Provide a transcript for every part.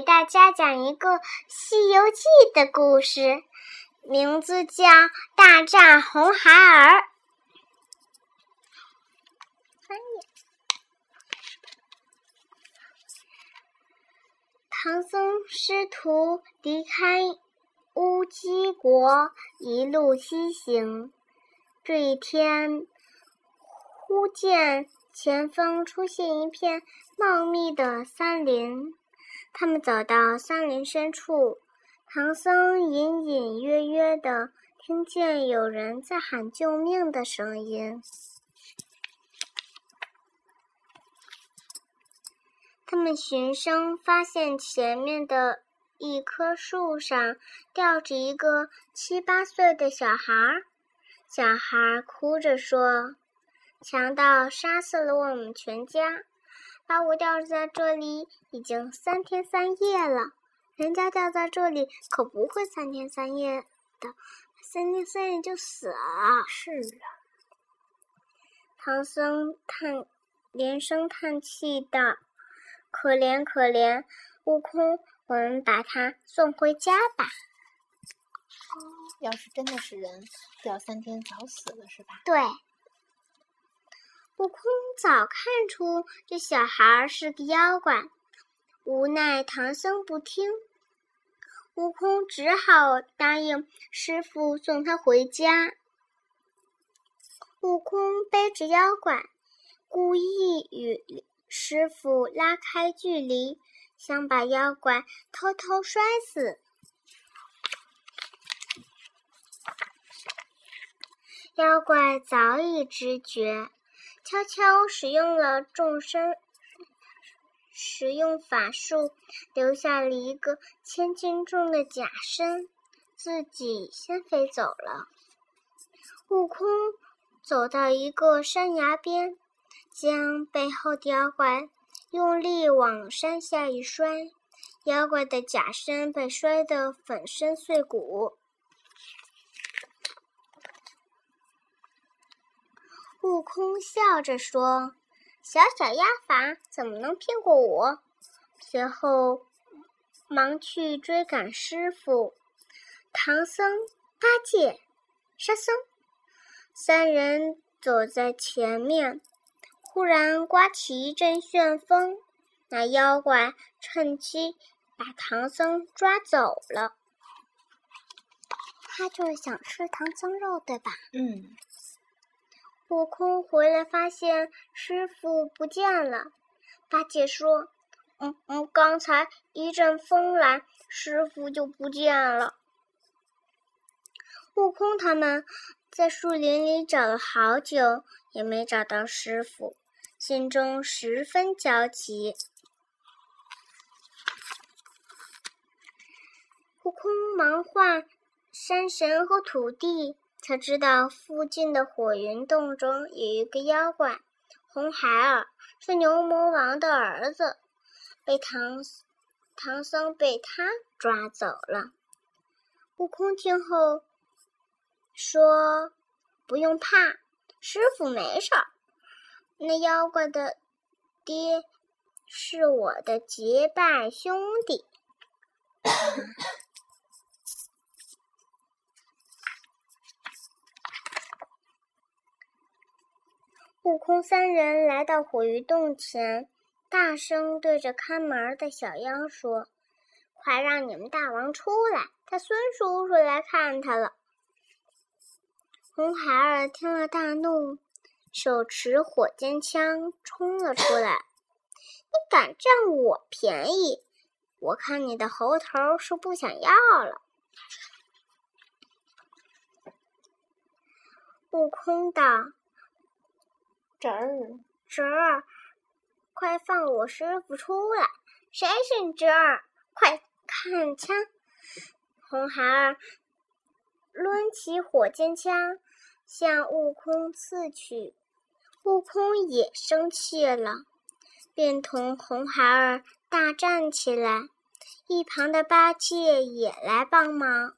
给大家讲一个《西游记》的故事，名字叫《大战红孩儿》。唐僧师徒离开乌鸡国，一路西行。这一天，忽见前方出现一片茂密的森林。他们走到森林深处，唐僧隐隐约约的听见有人在喊救命的声音。他们循声发现，前面的一棵树上吊着一个七八岁的小孩儿。小孩哭着说：“强盗杀死了我们全家，把我吊在这里已经三天三夜了。人家吊在这里可不会三天三夜的，三天三夜就死了。”是啊，唐僧叹，连声叹气道。可怜可怜，悟空，我们把他送回家吧。要是真的是人，吊三天早死了是吧？对。悟空早看出这小孩是个妖怪，无奈唐僧不听，悟空只好答应师傅送他回家。悟空背着妖怪，故意与。师傅拉开距离，想把妖怪偷偷摔死。妖怪早已知觉，悄悄使用了众生使用法术，留下了一个千斤重的假身，自己先飞走了。悟空走到一个山崖边。将背后的妖怪用力往山下一摔，妖怪的假身被摔得粉身碎骨。悟空笑着说：“小小妖法怎么能骗过我？”随后忙去追赶师傅。唐僧、八戒、沙僧三人走在前面。忽然刮起一阵旋风，那妖怪趁机把唐僧抓走了。他就是想吃唐僧肉，对吧？嗯。悟空回来发现师傅不见了。八戒说：“嗯嗯，刚才一阵风来，师傅就不见了。”悟空他们在树林里找了好久，也没找到师傅。心中十分焦急。悟空忙唤山神和土地，才知道附近的火云洞中有一个妖怪红孩儿，是牛魔王的儿子，被唐唐僧被他抓走了。悟空听后说：“不用怕，师傅没事儿。”那妖怪的爹是我的结拜兄弟。悟空三人来到火鱼洞前，大声对着看门的小妖说：“快让你们大王出来，他孙叔叔来看他了。”红孩儿听了大怒。手持火尖枪冲了出来！你敢占我便宜？我看你的猴头是不想要了。悟空道：“侄儿，侄儿，快放我师傅出来！谁是你侄儿？快看枪！”红孩儿抡起火尖枪向悟空刺去。悟空也生气了，便同红孩儿大战起来。一旁的八戒也来帮忙。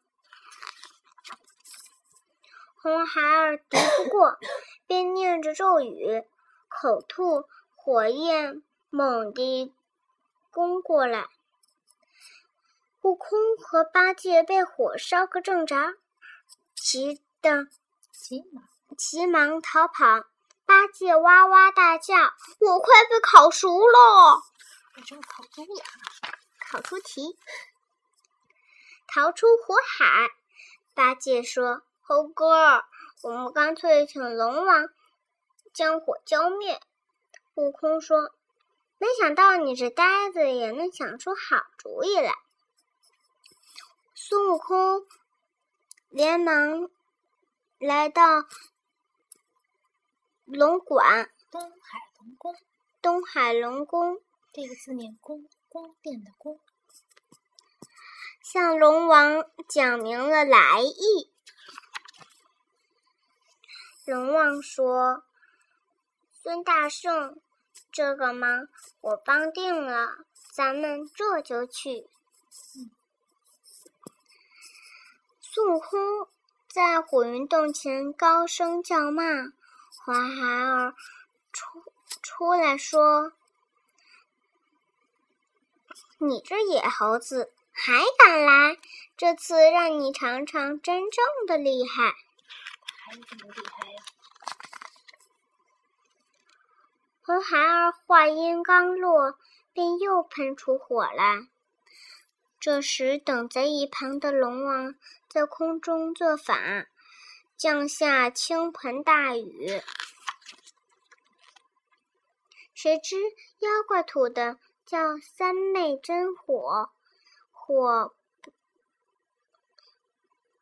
红孩儿敌不过，便念着咒语，口吐火焰，猛地攻过来。悟空和八戒被火烧个正着，急得急忙急忙逃跑。八戒哇哇大叫：“我快被烤熟了！”烤猪蹄，逃出火海。八戒说：“猴哥，我们干脆请龙王将火浇灭。”悟空说：“没想到你这呆子也能想出好主意来。”孙悟空连忙来到龙馆东海龙宫，东海龙宫，这个字念宫，宫殿的宫。向龙王讲明了来意。龙王说：“孙大圣，这个忙我帮定了，咱们这就去。”孙悟空在火云洞前高声叫骂，花孩儿出出来说：“你这野猴子！”还敢来？这次让你尝尝真正的厉害！还有什么厉害呀？红孩儿话音刚落，便又喷出火来。这时，等在一旁的龙王在空中做法，降下倾盆大雨。谁知妖怪吐的叫三昧真火。火不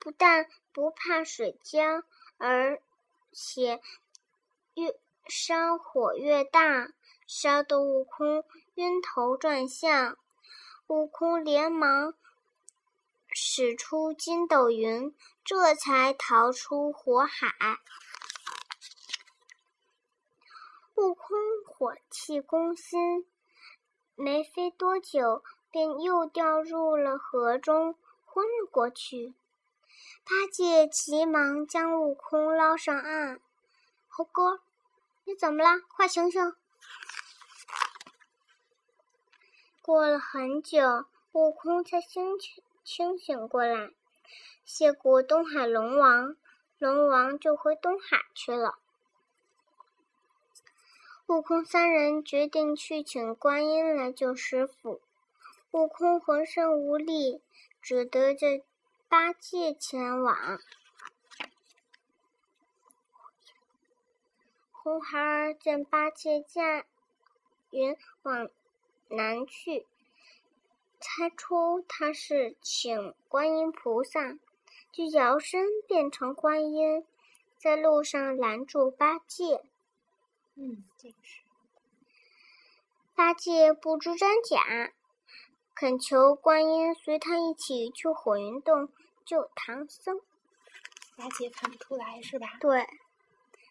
不但不怕水浇，而且越烧火越大，烧得悟空晕头转向。悟空连忙使出筋斗云，这才逃出火海。悟空火气攻心，没飞多久。便又掉入了河中，昏了过去。八戒急忙将悟空捞上岸。猴哥，你怎么了？快醒醒！过了很久，悟空才清清醒过来，谢过东海龙王，龙王就回东海去了。悟空三人决定去请观音来救师傅。悟空浑身无力，只得着八戒前往。红孩儿见八戒驾云往南去，猜出他是请观音菩萨，就摇身变成观音，在路上拦住八戒。嗯，这个是八戒不知真假。恳求观音随他一起去火云洞救唐僧。八戒看不出来是吧？对，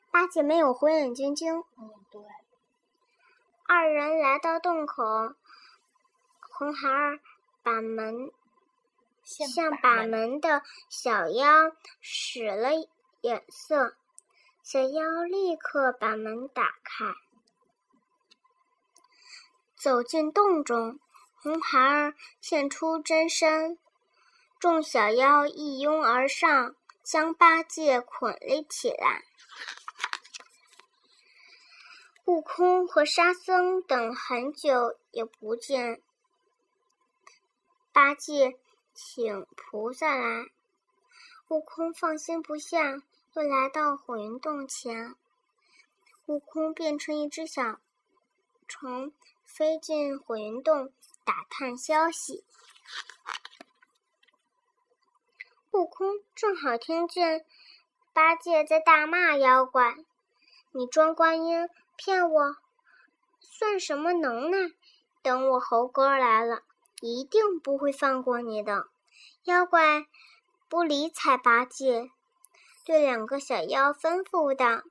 八戒没有火眼金睛。嗯，对。二人来到洞口，红孩儿把门向把门的小妖使了眼色，小妖立刻把门打开，走进洞中。红孩儿现出真身，众小妖一拥而上，将八戒捆了起来。悟空和沙僧等很久也不见八戒，请菩萨来。悟空放心不下，又来到火云洞前。悟空变成一只小虫，飞进火云洞。打探消息，悟空正好听见八戒在大骂妖怪：“你装观音骗我，算什么能耐？等我猴哥来了，一定不会放过你的！”妖怪不理睬八戒，对两个小妖吩咐道：“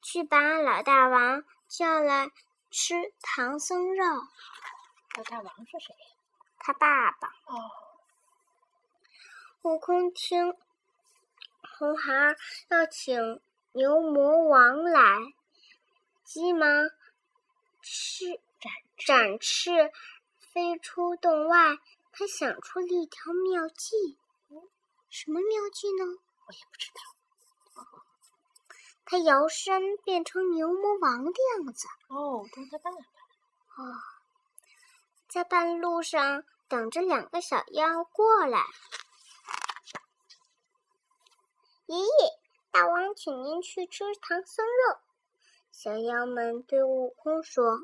去把老大王叫来吃唐僧肉。”老大王是谁？他爸爸。哦。悟空听红孩儿要请牛魔王来，急忙翅展展翅飞出洞外，他想出了一条妙计。什么妙计呢？我也不知道。他摇身变成牛魔王的样子。哦，帮他爸爸。哦，在半路上等着两个小妖过来。爷爷，大王请您去吃唐僧肉。小妖们对悟空说。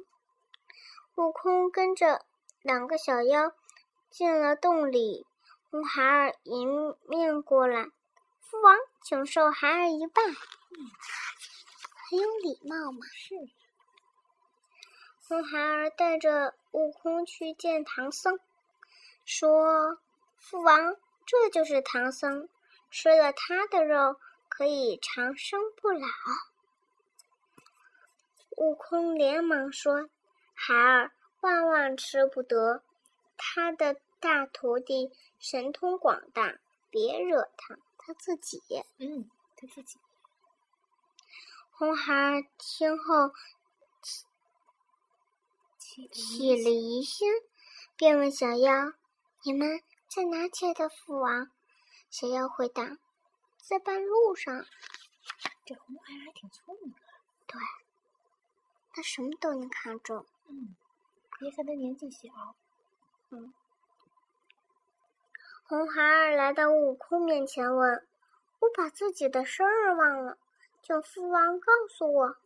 悟空跟着两个小妖进了洞里。红孩儿迎面过来，父王，请受孩儿一拜。很有礼貌嘛。是。红孩儿带着悟空去见唐僧，说：“父王，这就是唐僧，吃了他的肉可以长生不老。”悟空连忙说：“孩儿万万吃不得，他的。”大徒弟神通广大，别惹他，他自己。嗯，他自己。红孩儿听后起了疑心，便问小妖：“你们在哪见的父王？”小妖回答：“在半路上。”这红孩儿还挺聪明的。对，他什么都能看中。嗯，别看他年纪小。嗯。红孩儿来到悟空面前，问：“我把自己的生日忘了，请父王告诉我。”哇，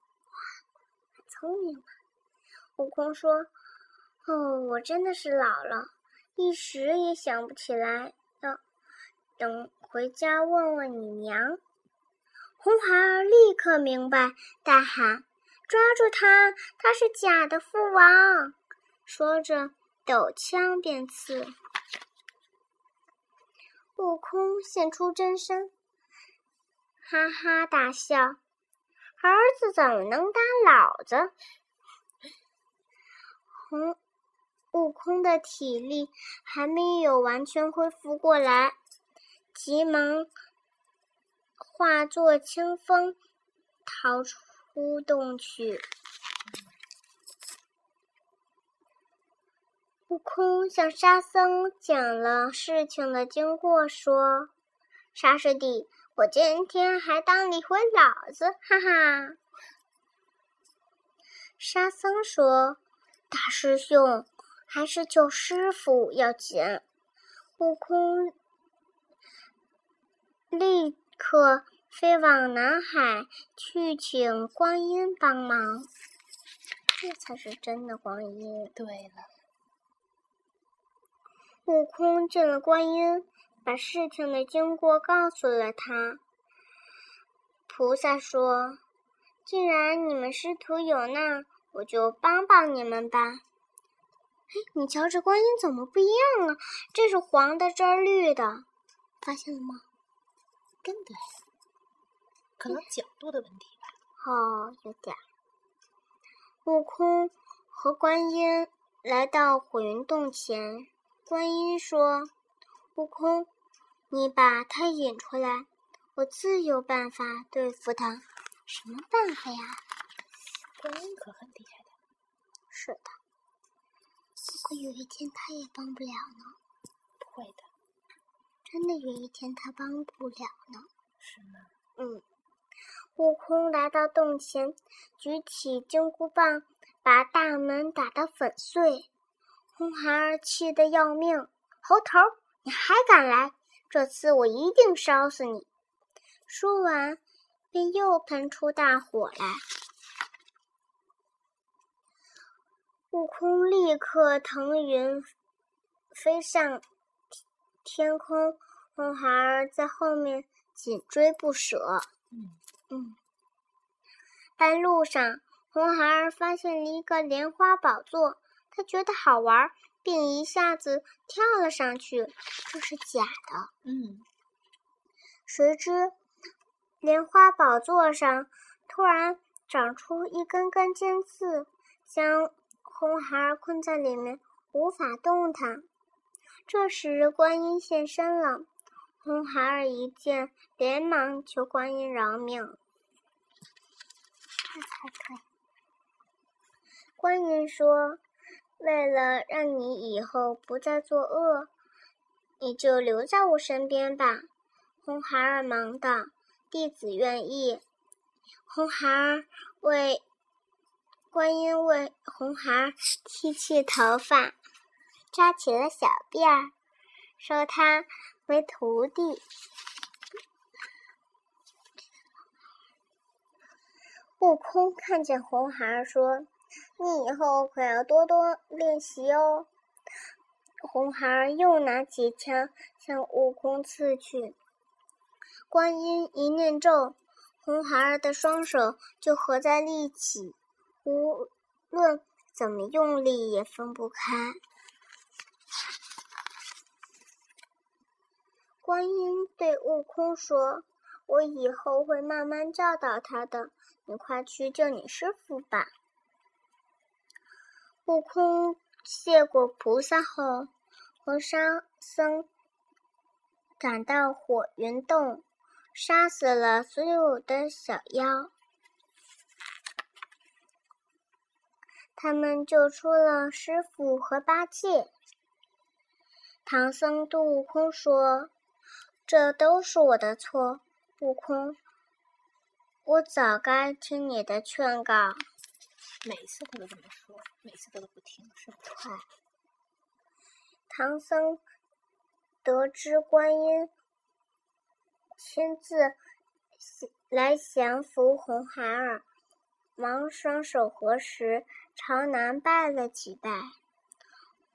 聪明嘛！悟空说：“哦，我真的是老了，一时也想不起来，要等回家问问你娘。”红孩儿立刻明白，大喊：“抓住他！他是假的父王！”说着，抖枪便刺。悟空现出真身，哈哈大笑：“儿子怎么能打老子？”悟空的体力还没有完全恢复过来，急忙化作清风逃出洞去。悟空向沙僧讲了事情的经过，说：“沙师弟，我今天还当你回老子，哈哈。”沙僧说：“大师兄，还是救师傅要紧。”悟空立刻飞往南海去请观音帮忙，这才是真的观音。对了。悟空见了观音，把事情的经过告诉了他。菩萨说：“既然你们师徒有难，我就帮帮你们吧。”哎，你瞧这观音怎么不一样啊？这是黄的，这是绿的，发现了吗？真的，可能角度的问题吧。哦，有点。悟空和观音来到火云洞前。观音说：“悟空，你把他引出来，我自有办法对付他。什么办法呀？”观音可很厉害的。是的。如果有一天他也帮不了呢。不会的。真的有一天他帮不了呢。是吗？嗯。悟空来到洞前，举起金箍棒，把大门打得粉碎。红孩儿气得要命，猴头，你还敢来？这次我一定烧死你！说完，便又喷出大火来。悟空立刻腾云飞上天空，红孩儿在后面紧追不舍。嗯嗯，半路上，红孩儿发现了一个莲花宝座。他觉得好玩，并一下子跳了上去。这是假的。嗯。谁知莲花宝座上突然长出一根根尖刺，将红孩儿困在里面，无法动弹。这时观音现身了，红孩儿一见，连忙求观音饶命。这才对。观音说。为了让你以后不再作恶，你就留在我身边吧。”红孩儿忙道：“弟子愿意。”红孩儿为观音为红孩儿剃去头发，扎起了小辫儿，收他为徒弟。悟空看见红孩儿，说：“你以后可要多多练习哦。”红孩儿又拿起枪向悟空刺去。观音一念咒，红孩儿的双手就合在了一起，无论怎么用力也分不开。观音对悟空说：“我以后会慢慢教导他的，你快去救你师傅吧。”悟空谢过菩萨后，和沙僧赶到火云洞。杀死了所有的小妖，他们救出了师傅和八戒。唐僧对悟空说：“这都是我的错，悟空，我早该听你的劝告。”每次他都这么说，每次他都不听，是不是？唐僧得知观音。亲自来降服红孩儿，忙双手合十，朝南拜了几拜。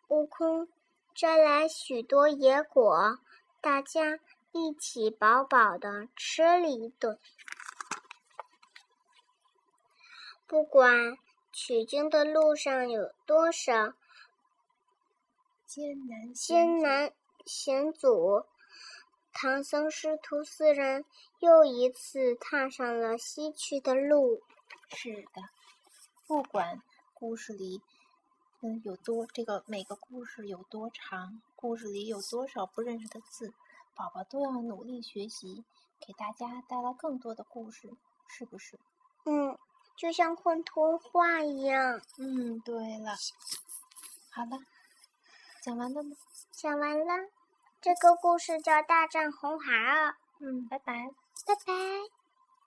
悟空摘来许多野果，大家一起饱饱的吃了一顿。不管取经的路上有多少艰难艰难险阻。唐僧师徒四人又一次踏上了西去的路。是的，不管故事里嗯有多这个每个故事有多长，故事里有多少不认识的字，宝宝都要努力学习，给大家带来更多的故事，是不是？嗯，就像混童话一样。嗯，对了，好了，讲完了吗？讲完了。这个故事叫《大战红孩儿》。嗯，拜拜，拜拜。